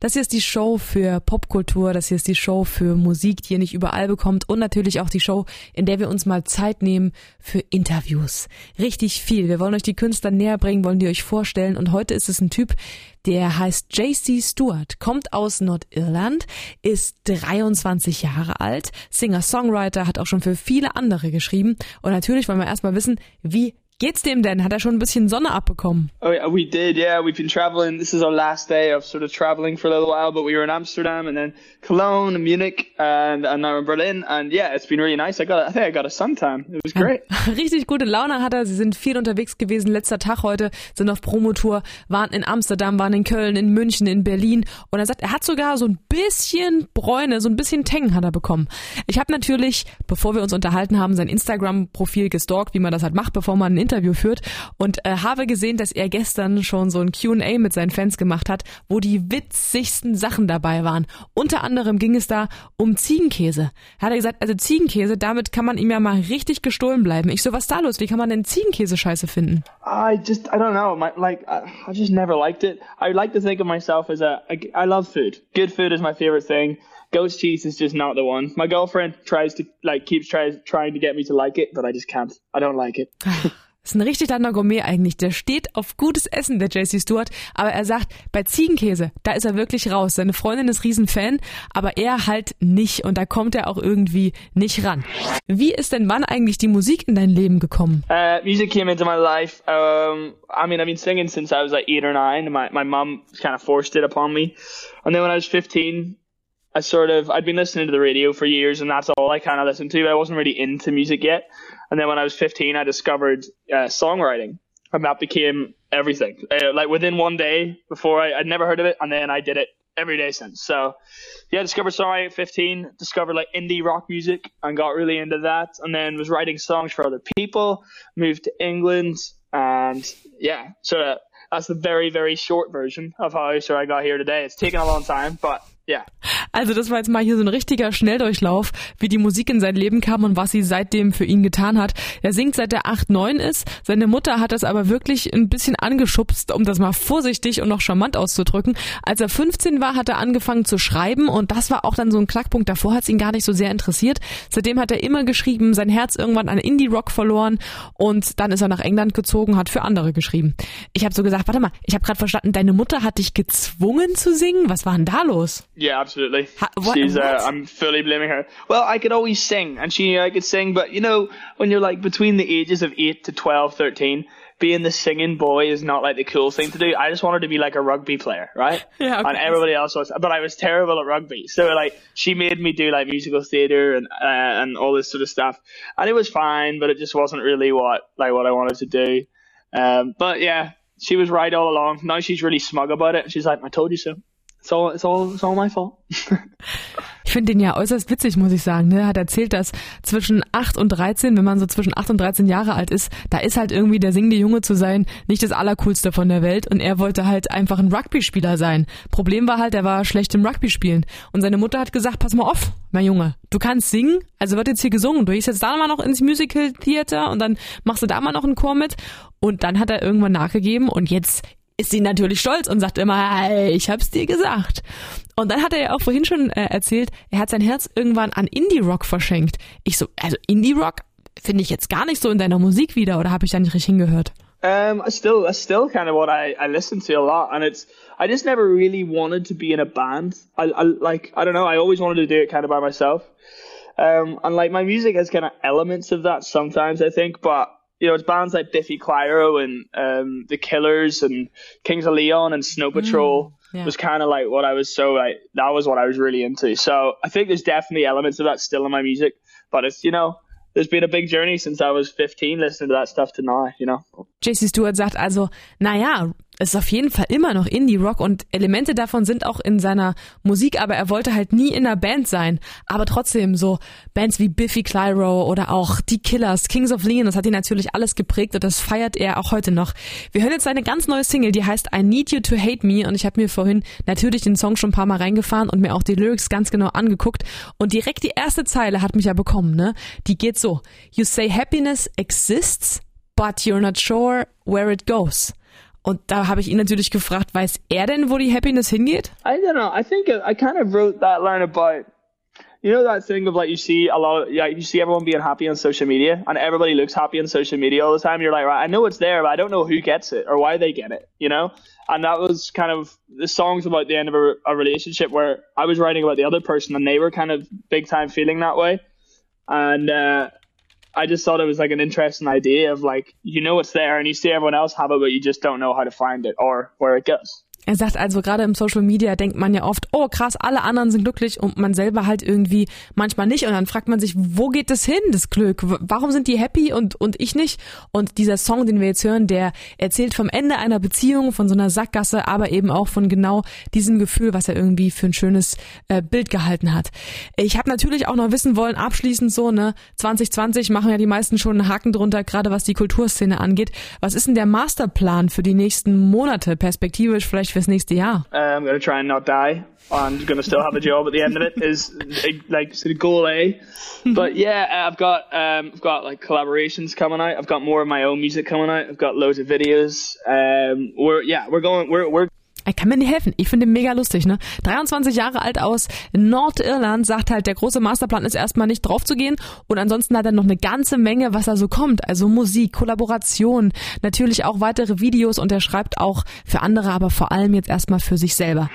Das hier ist die Show für Popkultur, das hier ist die Show für Musik, die ihr nicht überall bekommt und natürlich auch die Show, in der wir uns mal Zeit nehmen für Interviews. Richtig viel. Wir wollen euch die Künstler näher bringen, wollen die euch vorstellen und heute ist es ein Typ, der heißt JC Stewart, kommt aus Nordirland, ist 23 Jahre alt, Singer-Songwriter, hat auch schon für viele andere geschrieben und natürlich wollen wir erstmal wissen, wie geht's dem denn? Hat er schon ein bisschen Sonne abbekommen? Oh yeah, we did. Yeah, we've been traveling. This is our last day of sort of traveling for a little while, but we were in Amsterdam and then Cologne and Munich and, and now in Berlin. And yeah, it's been really nice. I got, I think I got a suntan. It was great. Richtig gute Laune hat er. Sie sind viel unterwegs gewesen. Letzter Tag heute sind auf Promotour, waren in Amsterdam, waren in Köln, in München, in Berlin. Und er sagt, er hat sogar so ein bisschen Bräune, so ein bisschen Teng hat er bekommen. Ich habe natürlich, bevor wir uns unterhalten haben, sein Instagram-Profil gestalkt, wie man das halt macht, bevor man ein Interview führt und äh, habe gesehen, dass er gestern schon so ein Q&A mit seinen Fans gemacht hat, wo die witzigsten Sachen dabei waren. Unter anderem ging es da um Ziegenkäse. Hat er gesagt, also Ziegenkäse, damit kann man ihm ja mal richtig gestohlen bleiben. Ich so, was ist da los? Wie kann man denn Ziegenkäse scheiße finden? I just, I don't know. My, like, I just never liked it. I like to think of myself as a, I, I love food. Good food is my favorite thing. Goat's cheese is just not the one. My girlfriend tries to, like, keeps tries, trying to get me to like it, but I just can't. I don't like it. Ist ein richtig langer Gourmet eigentlich. Der steht auf gutes Essen, der JC Stewart. Aber er sagt, bei Ziegenkäse, da ist er wirklich raus. Seine Freundin ist Riesenfan, aber er halt nicht. Und da kommt er auch irgendwie nicht ran. Wie ist denn wann eigentlich die Musik in dein Leben gekommen? Uh, music came into my life. Um, I mean, I've been singing since I was like eight or nine. My, my mom kind of forced it upon me. And then when I was 15, I sort of, I'd been listening to the radio for years and that's all I kind of listened to. I wasn't really into music yet. And then when I was 15, I discovered uh, songwriting, and that became everything. Uh, like within one day, before I, I'd never heard of it, and then I did it every day since. So, yeah, discovered songwriting at 15, discovered like indie rock music, and got really into that. And then was writing songs for other people. Moved to England, and yeah, so that's the very very short version of how so I got here today. It's taken a long time, but ja. Also das war jetzt mal hier so ein richtiger Schnelldurchlauf, wie die Musik in sein Leben kam und was sie seitdem für ihn getan hat. Er singt seit er 8, 9 ist. Seine Mutter hat das aber wirklich ein bisschen angeschubst, um das mal vorsichtig und noch charmant auszudrücken. Als er 15 war, hat er angefangen zu schreiben und das war auch dann so ein Knackpunkt. Davor hat es ihn gar nicht so sehr interessiert. Seitdem hat er immer geschrieben, sein Herz irgendwann an Indie-Rock verloren und dann ist er nach England gezogen, hat für andere geschrieben. Ich habe so gesagt, warte mal, ich habe gerade verstanden, deine Mutter hat dich gezwungen zu singen? Was war denn da los? Yeah, absolutely. Ha, what, She's, uh, what? Uh, I'm fully blaming her. Well, I could always sing, and she knew I could sing, but you know, when you're like between the ages of 8 to 12, 13, being the singing boy is not like the cool thing to do. I just wanted to be like a rugby player, right? Yeah. Okay. And everybody else was, but I was terrible at rugby. So like, she made me do like musical theater and, uh, and all this sort of stuff. And it was fine, but it just wasn't really what, like what I wanted to do. Um, but yeah, she was right all along. Now she's really smug about it. She's like, I told you so. It's all, it's all, it's all my fault. Ich finde den ja äußerst witzig, muss ich sagen. Ne? Er hat erzählt, dass zwischen 8 und 13, wenn man so zwischen 8 und 13 Jahre alt ist, da ist halt irgendwie der singende Junge zu sein nicht das Allercoolste von der Welt. Und er wollte halt einfach ein Rugby-Spieler sein. Problem war halt, er war schlecht im Rugby-Spielen. Und seine Mutter hat gesagt, pass mal auf, mein Junge, du kannst singen, also wird jetzt hier gesungen. Du gehst jetzt da mal noch ins Musical Theater und dann machst du da mal noch einen Chor mit. Und dann hat er irgendwann nachgegeben und jetzt ist sie natürlich stolz und sagt immer, hey, ich hab's dir gesagt. Und dann hat er ja auch vorhin schon äh, erzählt, er hat sein Herz irgendwann an Indie-Rock verschenkt. Ich so, also Indie-Rock finde ich jetzt gar nicht so in deiner Musik wieder, oder habe ich da nicht richtig hingehört? Um, I still, that's still kind of what I, I listen to a lot, and it's, I just never really wanted to be in a band. I, I like, I don't know, I always wanted to do it kind of by myself. Um, and like my music has kind of elements of that sometimes, I think, but you know, it's bands like Biffy Clyro and um, The Killers and Kings of Leon and Snow Patrol. Mm, yeah. was kind of like what I was so like that was what I was really into. So I think there's definitely elements of that still in my music, but it's you know there's been a big journey since I was 15 listening to that stuff to now, you know. JC Stewart sagt also, naja, es ist auf jeden Fall immer noch Indie-Rock und Elemente davon sind auch in seiner Musik, aber er wollte halt nie in einer Band sein. Aber trotzdem so Bands wie Biffy Clyro oder auch die Killers, Kings of Leon, das hat ihn natürlich alles geprägt und das feiert er auch heute noch. Wir hören jetzt seine ganz neue Single, die heißt I Need You to Hate Me und ich habe mir vorhin natürlich den Song schon ein paar Mal reingefahren und mir auch die Lyrics ganz genau angeguckt und direkt die erste Zeile hat mich ja bekommen, ne? Die geht so: You say happiness exists, but you're not sure where it goes. Und da habe ich ihn natürlich gefragt, weiß er denn, wo die Happiness hingeht? I don't know. I think I kind of wrote that line about you know that thing of like you see a lot, yeah, you see everyone being happy on social media, and everybody looks happy on social media all the time. You're like, right, I know it's there, but I don't know who gets it or why they get it, you know. And that was kind of the songs about the end of a, a relationship where I was writing about the other person, and they were kind of big time feeling that way, and uh, I just thought it was like an interesting idea of like you know it's there, and you see everyone else have it, but you just don't know how to find it or where it goes. Er sagt also, gerade im Social Media denkt man ja oft, oh krass, alle anderen sind glücklich und man selber halt irgendwie manchmal nicht. Und dann fragt man sich, wo geht das hin, das Glück? Warum sind die happy und, und ich nicht? Und dieser Song, den wir jetzt hören, der erzählt vom Ende einer Beziehung, von so einer Sackgasse, aber eben auch von genau diesem Gefühl, was er irgendwie für ein schönes äh, Bild gehalten hat. Ich habe natürlich auch noch wissen wollen, abschließend so, ne, 2020 machen ja die meisten schon einen Haken drunter, gerade was die Kulturszene angeht. Was ist denn der Masterplan für die nächsten Monate, perspektivisch vielleicht fürs nächste Jahr? Uh, I'm going to try and not die. I'm going to still have a job at the end of it. Is like sort of goal A. But yeah, uh, I've got um, I've got like collaborations coming out. I've got more of my own music coming out. I've got loads of videos. Um, we're yeah, we're going. We're we're er kann mir nicht helfen. Ich finde ihn mega lustig, ne? 23 Jahre alt aus Nordirland, sagt halt, der große Masterplan ist erstmal nicht drauf zu gehen und ansonsten hat er noch eine ganze Menge, was da so kommt. Also Musik, Kollaboration, natürlich auch weitere Videos und er schreibt auch für andere, aber vor allem jetzt erstmal für sich selber.